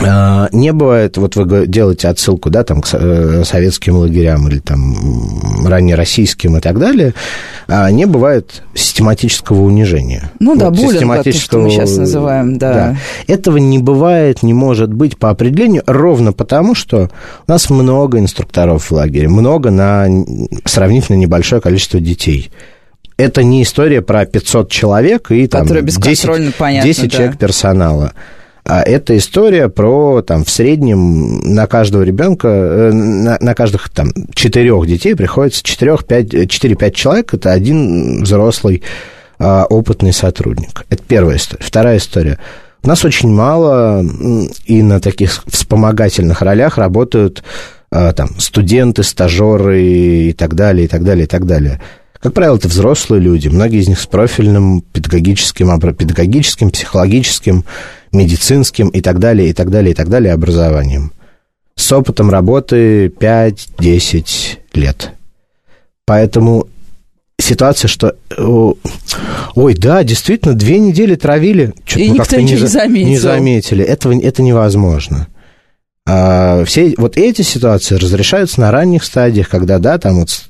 А, не бывает, вот вы делаете отсылку, да, там, к э, советским лагерям или там ранее российским и так далее, а не бывает систематического унижения. Ну вот да, буллинг, систематического... мы сейчас называем, да. да. Этого не бывает, не может быть по определению, ровно потому, что у нас много инструкторов в лагере, много на сравнительно небольшое количество детей это не история про 500 человек и там 10, понятно, 10 да. человек персонала. А это история про, там, в среднем на каждого ребенка, э, на, на каждых, там, четырех детей приходится 4-5 человек, это один взрослый а, опытный сотрудник. Это первая история. Вторая история. У нас очень мало и на таких вспомогательных ролях работают а, там, студенты, стажеры и так далее, и так далее, и так далее. Как правило, это взрослые люди, многие из них с профильным педагогическим, педагогическим психологическим медицинским и так далее, и так далее, и так далее образованием. С опытом работы 5-10 лет. Поэтому ситуация, что... Ой, да, действительно, две недели травили. И никто ничего не, заметил. Не заметили. Этого, это невозможно. А все вот эти ситуации разрешаются на ранних стадиях, когда, да, там вот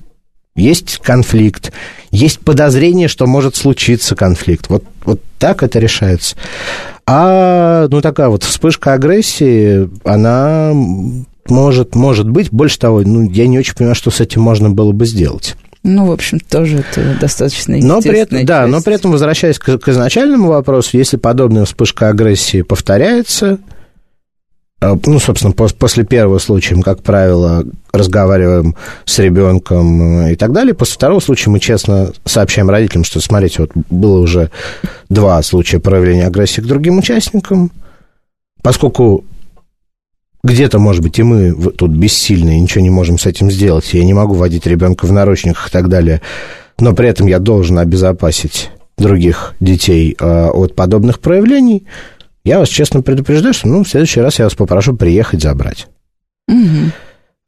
есть конфликт, есть подозрение, что может случиться конфликт. Вот, вот так это решается. А, ну, такая вот вспышка агрессии, она может, может быть. Больше того, ну, я не очень понимаю, что с этим можно было бы сделать. Ну, в общем, тоже это достаточно но при этом, часть. Да, но при этом, возвращаясь к, к изначальному вопросу, если подобная вспышка агрессии повторяется, ну, собственно, после первого случая мы, как правило, разговариваем с ребенком и так далее. После второго случая мы честно сообщаем родителям, что, смотрите, вот было уже два случая проявления агрессии к другим участникам. Поскольку где-то, может быть, и мы тут бессильны, и ничего не можем с этим сделать, я не могу водить ребенка в наручниках и так далее, но при этом я должен обезопасить других детей э, от подобных проявлений, я вас честно предупреждаю, что ну, в следующий раз я вас попрошу приехать забрать. Угу.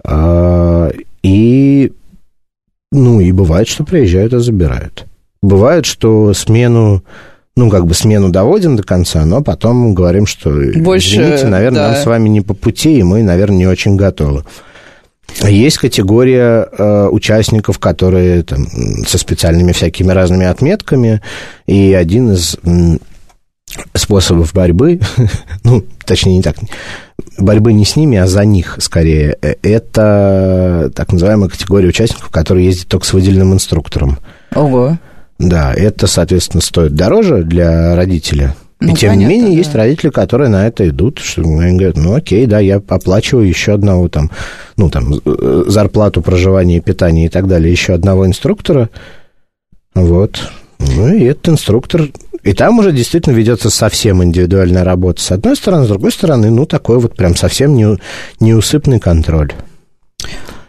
А, и, ну, и бывает, что приезжают и забирают. Бывает, что смену ну, как бы смену доводим до конца, но потом говорим, что, Больше, извините, наверное, да. нам с вами не по пути, и мы, наверное, не очень готовы. Есть категория э, участников, которые там, со специальными всякими разными отметками, и один из способов борьбы, ну, точнее, не так, борьбы не с ними, а за них, скорее, э, это так называемая категория участников, которые ездят только с выделенным инструктором. Ого. Да, это, соответственно, стоит дороже для родителя. Ну, и тем понятно, не менее, да. есть родители, которые на это идут, что они говорят, ну окей, да, я оплачиваю еще одного там, ну там, э, зарплату, проживание, питание и так далее, еще одного инструктора. Вот. Ну и этот инструктор... И там уже действительно ведется совсем индивидуальная работа. С одной стороны, с другой стороны, ну, такой вот прям совсем не, неусыпный контроль.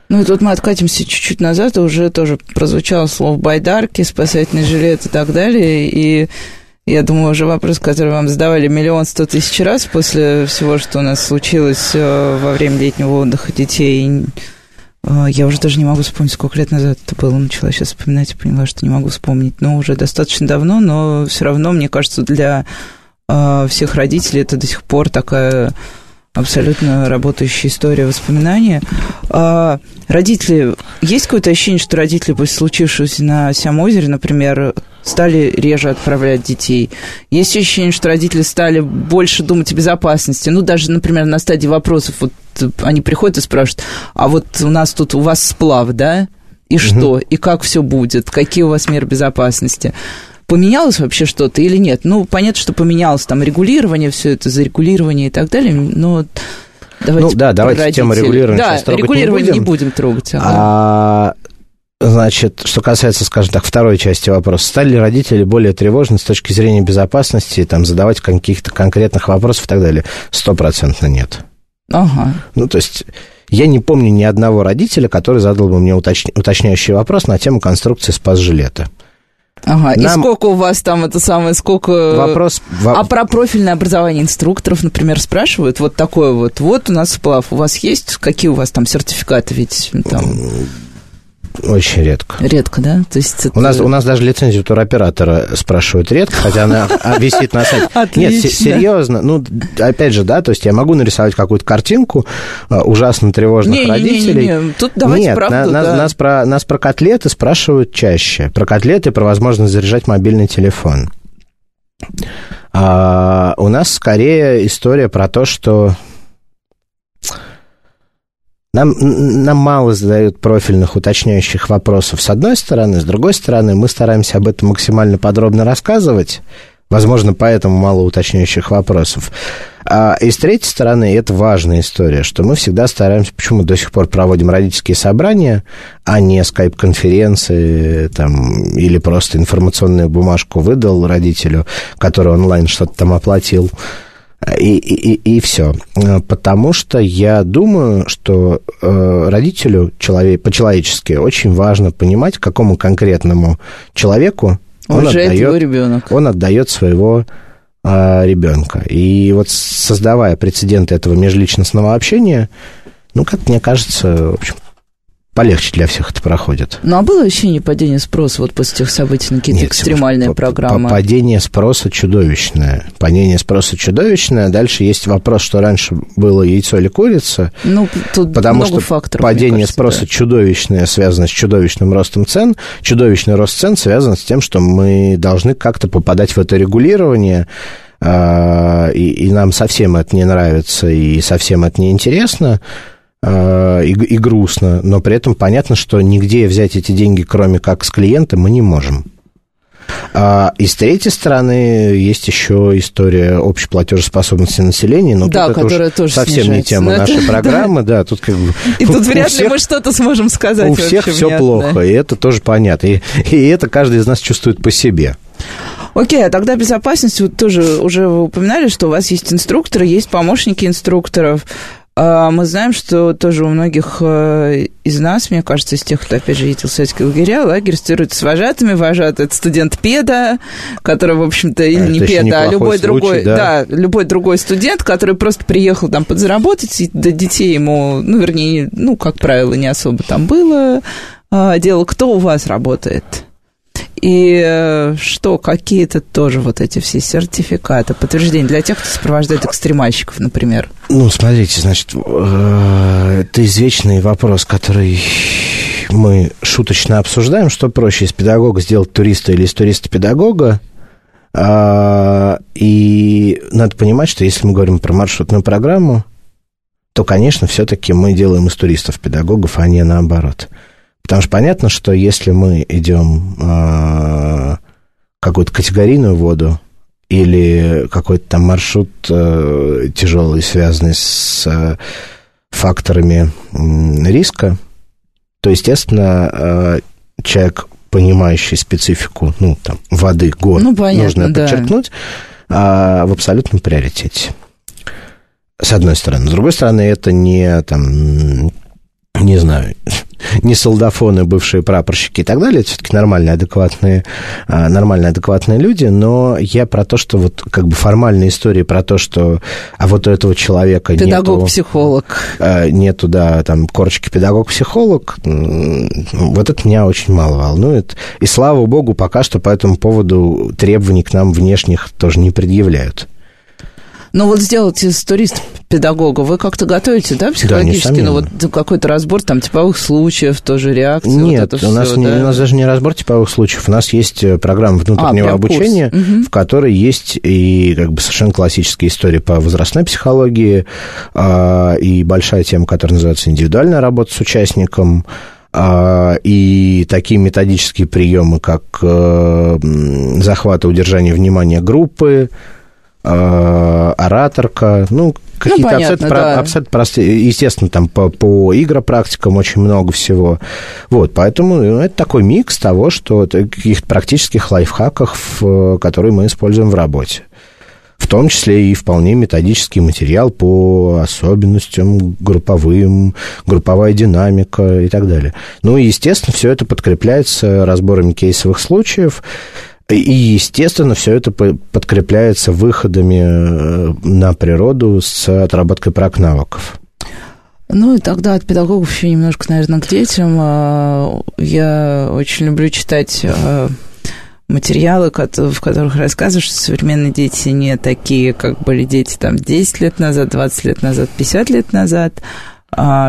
Ну и тут мы откатимся чуть-чуть назад, и уже тоже прозвучало слово байдарки, спасательный жилет и так далее, и я думаю, уже вопрос, который вам задавали миллион сто тысяч раз после всего, что у нас случилось э, во время летнего отдыха детей. Э, я уже даже не могу вспомнить, сколько лет назад это было. Начала сейчас вспоминать и поняла, что не могу вспомнить. Но уже достаточно давно, но все равно, мне кажется, для э, всех родителей это до сих пор такая абсолютно работающая история воспоминания. А родители, есть какое-то ощущение, что родители после случившегося на Сямозере, например, стали реже отправлять детей? Есть ощущение, что родители стали больше думать о безопасности? Ну, даже, например, на стадии вопросов, вот они приходят и спрашивают, а вот у нас тут, у вас сплав, да? И что? И как все будет? Какие у вас меры безопасности? Поменялось вообще что-то или нет? Ну, понятно, что поменялось там регулирование, все это зарегулирование и так далее, но давайте Ну, да, давайте родителей. тему регулирования да, регулирование не будем. не будем трогать. Ага. А, Значит, что касается, скажем так, второй части вопроса, стали ли родители более тревожны с точки зрения безопасности, там, задавать каких-то конкретных вопросов и так далее? Стопроцентно нет. Ага. Ну, то есть, я не помню ни одного родителя, который задал бы мне уточня... уточняющий вопрос на тему конструкции спас-жилета. Ага, Нам... и сколько у вас там это самое, сколько... Вопрос... А про профильное образование инструкторов, например, спрашивают, вот такое вот, вот у нас сплав, у вас есть, какие у вас там сертификаты, ведь там... Очень редко. Редко, да? То есть это... у, нас, у нас даже лицензию туроператора спрашивают редко, хотя она висит на сайте. Нет, серьезно. Ну, опять же, да, то есть я могу нарисовать какую-то картинку а, ужасно тревожных родителей. Тут давайте правду, нас про котлеты спрашивают чаще. Про котлеты, про возможность заряжать мобильный телефон. А, у нас скорее история про то, что нам, нам мало задают профильных уточняющих вопросов с одной стороны, с другой стороны. Мы стараемся об этом максимально подробно рассказывать, возможно, поэтому мало уточняющих вопросов. А, и с третьей стороны, это важная история, что мы всегда стараемся, почему до сих пор проводим родительские собрания, а не скайп-конференции там, или просто информационную бумажку выдал родителю, который онлайн что-то там оплатил, и, и, и все. Потому что я думаю, что э, родителю человек, по-человечески очень важно понимать, какому конкретному человеку он отдает, ребенок. он отдает своего э, ребенка. И вот создавая прецеденты этого межличностного общения, ну, как мне кажется, в общем, полегче для всех это проходит. Ну, а было ощущение падения спроса вот после тех событий на какие-то Нет, экстремальные программы? Падение спроса чудовищное. Падение спроса чудовищное. Дальше есть вопрос, что раньше было яйцо или курица. Ну, тут потому много что факторов, падение кажется, спроса да. чудовищное связано с чудовищным ростом цен. Чудовищный рост цен связан с тем, что мы должны как-то попадать в это регулирование, а, и, и нам совсем это не нравится, и совсем это не интересно. А, и, и грустно, но при этом понятно, что нигде взять эти деньги, кроме как с клиента, мы не можем. А, и с третьей стороны есть еще история общей платежеспособности населения, но да, тут которая это тоже совсем снижается. не тема но нашей это, программы, да. тут как бы и тут у вряд всех, ли мы что-то сможем сказать. У всех все внятное. плохо, и это тоже понятно. И, и это каждый из нас чувствует по себе. Окей, а тогда безопасность, вот тоже уже вы упоминали, что у вас есть инструкторы, есть помощники инструкторов. А Мы знаем, что тоже у многих э, из нас, мне кажется, из тех, кто, опять же, ездил в советские лагеря, лагерь стирует с вожатыми. Вожатый – это студент педа, который, в общем-то, или Это не педа, а любой случай, другой, да. любой другой студент, который просто приехал там подзаработать, и до детей ему, ну, вернее, ну, как правило, не особо там было а, дело. Кто у вас работает? И э, что, какие-то тоже вот эти все сертификаты, подтверждения для тех, кто сопровождает экстремальщиков, например? Ну, смотрите, значит, э, это извечный вопрос, который мы шуточно обсуждаем, что проще, из педагога сделать туриста или из туриста педагога. А, И надо понимать, что если мы говорим про маршрутную программу, то, конечно, все-таки мы делаем из туристов педагогов, а не наоборот. Потому что понятно, что если мы идем э, какую-то категорийную воду или какой-то там маршрут э, тяжелый, связанный с э, факторами м, риска, то, естественно, э, человек, понимающий специфику, ну, там, воды, гор, Ну, понятно, нужно да. подчеркнуть, а, в абсолютном приоритете. С одной стороны. С другой стороны, это не, там, не знаю, не солдафоны, бывшие прапорщики и так далее, это все-таки нормальные, адекватные, а, нормальные, адекватные люди, но я про то, что вот как бы формальные истории про то, что а вот у этого человека нету, Педагог-психолог. а, нету, да, там, корочки педагог-психолог, вот это меня очень мало волнует. И слава богу, пока что по этому поводу требований к нам внешних тоже не предъявляют. Ну, вот сделать из туриста-педагога вы как-то готовите, да, психологически? несомненно. ну, вот какой-то разбор там типовых случаев, тоже реакции, Нет, вот это у, нас всё, не- да? у нас даже не разбор типовых случаев. У нас есть э, программа внутреннего А, прям курс. обучения, Мгм. в которой есть и как бы совершенно классические истории по возрастной психологии, а, и большая тема, которая называется индивидуальная работа с участником, а, и такие методические приемы, как э, захват и удержание внимания группы, а, ораторка, ну, какие-то понятно, абсолютно, да. абсолютно простые, естественно, там по, по игропрактикам очень много всего. Вот, поэтому ну, это такой микс того, что это каких-то практических лайфхаков, которые мы используем в работе. В том числе и вполне методический материал по особенностям групповым, групповая динамика и так далее. Ну и, естественно, все это подкрепляется разборами кейсовых случаев, и, естественно, все это по- подкрепляется выходами э, на природу с отработкой прак-навыков. Ну, и тогда от педагогов еще немножко, наверное, к детям. А, Я очень люблю читать а, материалы, в которых рассказывают, что современные дети не такие, как были дети там 10 лет назад, 20 лет назад, 50 лет назад,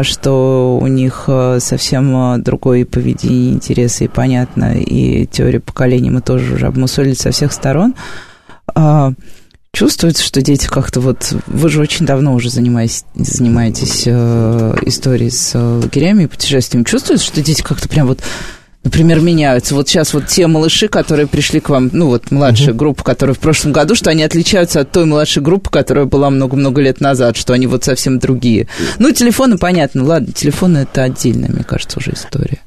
что у них а, совсем а, другое поведение, интересы, и понятно, и теорию поколений мы тоже уже обмусолили со всех сторон. А, Чувствуется, что дети как-то вот... Вы же очень давно уже занимаетесь, занимаетесь э, историей с э, лагерями и путешествиями. Чувствуется, что дети как-то прям вот, например, меняются? Вот сейчас вот те малыши, которые пришли к вам, ну вот младшая группа, которая в прошлом году, что они отличаются от той младшей группы, которая была много-много лет назад, что они вот совсем другие. Ну, телефоны, понятно, ладно, телефоны это отдельная, мне кажется, уже история.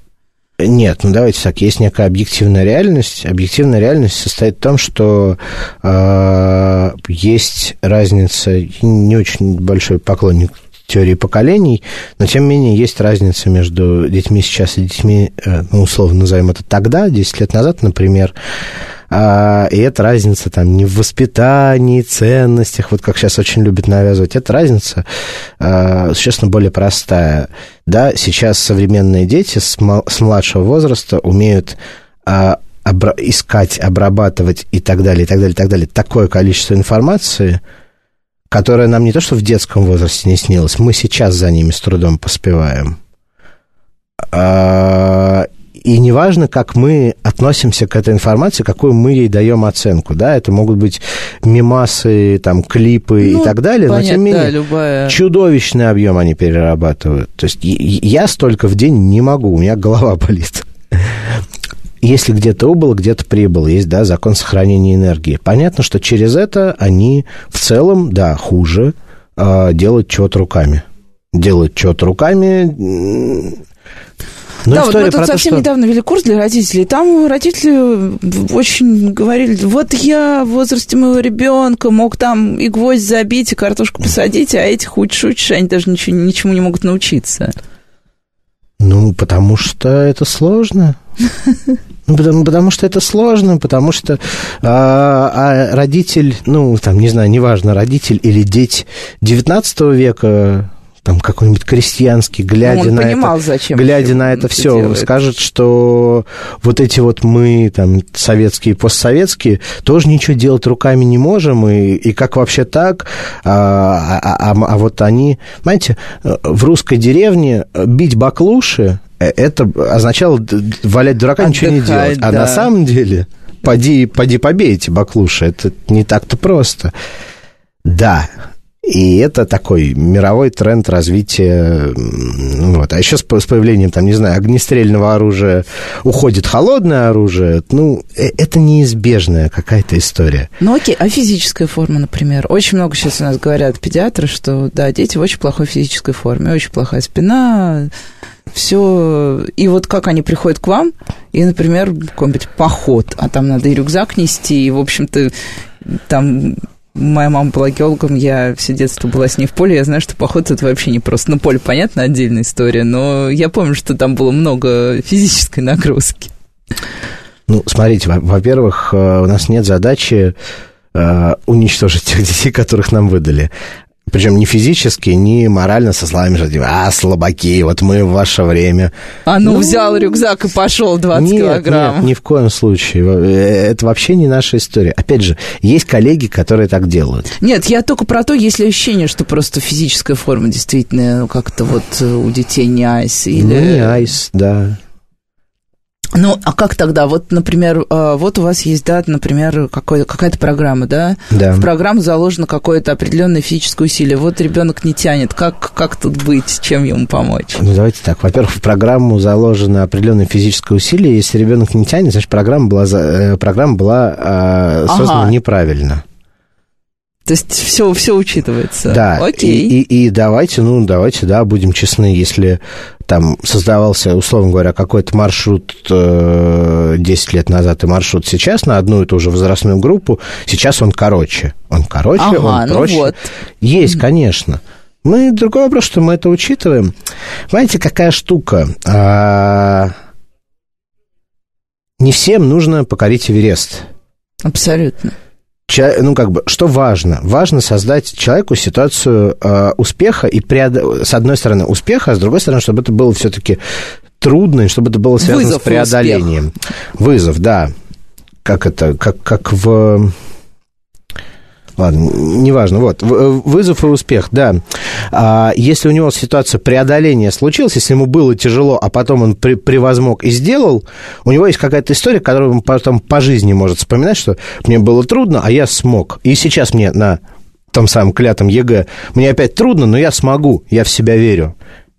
Нет, ну давайте так, есть некая объективная реальность. Объективная реальность состоит в том, что э, есть разница, не очень большой поклонник теории поколений, но тем не менее есть разница между детьми сейчас и детьми, э, ну, условно назовем это тогда, 10 лет назад, например, А, и эта разница там не в воспитании, ценностях, вот как сейчас очень любят навязывать. Эта разница а, существенно более простая. Да, сейчас современные дети с, младшего возраста умеют а, искать, обрабатывать и так далее, и так далее, и так далее. Такое количество информации, которое нам не то что в детском возрасте не снилось, мы сейчас за ними с трудом поспеваем. А, и неважно, как мы относимся к этой информации, какую мы ей даем оценку, да, это могут быть мемасы, там, клипы ну, и так далее, понятно, но тем не менее, да, любая... чудовищный объем они перерабатывают. То есть я столько в день не могу, у меня голова болит. Если где-то убыло, где-то прибыло, есть, да, закон сохранения энергии. Понятно, что через это они в целом, да, хуже э, делают чего-то руками. Делают что-то руками, ну, да, вот мы тут совсем то, что... недавно вели курс для родителей. Там родители очень говорили, вот я в возрасте моего ребенка мог там и гвоздь забить, и картошку посадить, а этих учишь, учишь, они даже ничего, ничему не могут научиться. Ну, потому что это сложно. Ну, потому, потому что это сложно, потому что а, а родитель, ну, там, не знаю, неважно, родитель или дети 19 века там какой-нибудь крестьянский, глядя ну, на понимал, это, зачем глядя на это все, делает. скажет, что вот эти вот мы, там, советские, постсоветские, тоже ничего делать руками не можем, и, и как вообще так, а, а, а, а вот они, знаете, в русской деревне бить баклуши, э, это означало валять дурака, Отдыхать, ничего не делать. А да. на самом деле, поди, поди побейте баклуши, это не так-то просто. Да, и это такой мировой тренд развития. Вот. А еще с, с появлением, там, не знаю, огнестрельного оружия уходит холодное оружие. Ну, э, это неизбежная какая-то история. Ну, окей, а физическая форма, например? Очень много сейчас у нас говорят педиатры, что, да, дети в очень плохой физической форме, очень плохая спина, все. И вот как они приходят к вам, и, например, какой-нибудь поход, а там надо и рюкзак нести, и, в общем-то, там Моя мама была геологом, я все детство была с ней в поле, я знаю, что поход это вообще не просто. Ну, поле, понятно, отдельная история, но я помню, что там было много физической нагрузки. Ну, смотрите, во-первых, э, у нас нет задачи э, уничтожить тех детей, которых нам выдали. Причем не физически, не морально со словами, что типа, а, слабаки, вот мы в ваше время. А ну, ну взял рюкзак и пошел 20 нет, килограмм. Нет, ни в коем случае. Э, это вообще не наша история. Опять же, есть коллеги, которые так делают. Нет, я только про то, есть ли ощущение, что просто физическая форма действительно ну, как-то вот у детей не айс. Или... Ну, не айс, да. Ну, а как тогда? Вот, например, а, вот у вас есть, да, например, какая-то программа, да? Да. В программу заложено какое-то определенное физическое усилие. Вот ребенок не тянет. Как, как тут быть? Чем ему помочь? Ну, давайте так. Во-первых, в программу заложено определенное физическое усилие. Если ребенок не тянет, значит, программа была, э, программа была э, создана ага. неправильно. То есть все, все учитывается. Да. Окей. И, и, и давайте, ну, давайте, да, будем честны, если там создавался, условно говоря, какой-то маршрут э, 10 лет назад и маршрут сейчас на одну и ту же возрастную группу, сейчас он короче. Он короче, ага, он ну проще. Вот. Есть, конечно. Мы другой вопрос, что мы это учитываем. Знаете, какая штука? А, не всем нужно покорить Эверест. Абсолютно ну, как бы, что важно? Важно создать человеку ситуацию э, успеха и, преод... с одной стороны, успеха, а с другой стороны, чтобы это было все-таки трудно, и чтобы это было связано Вызов с преодолением. Вызов, да. Как это, как, как в Ладно, неважно. Вот, э, вызов и успех, да. А если у него ситуация преодоления случилась, если ему было тяжело, а потом он при, превозмог и сделал, у него есть какая-то история, которую он потом по жизни может вспоминать, что мне было трудно, а я смог. И сейчас мне на том самом клятом ЕГЭ, мне опять трудно, но я смогу, я в себя верю.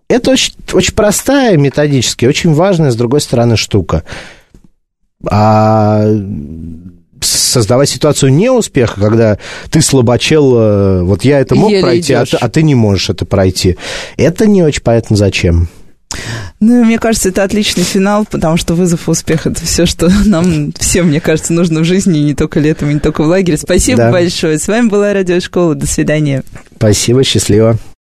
Это очень, очень простая методически, очень важная, с другой стороны, штука. А создавать ситуацию неуспеха, когда ты слабочел, э, вот я это мог Еле пройти, а ты, а ты не можешь это пройти. Это не очень понятно зачем. Ну, мне кажется, это отличный финал, потому что вызов и успех – это все, что нам всем, мне кажется, нужно в жизни, и не только летом, и не только в лагере. Спасибо да. большое. С вами была Радиошкола. До свидания. Спасибо, счастливо.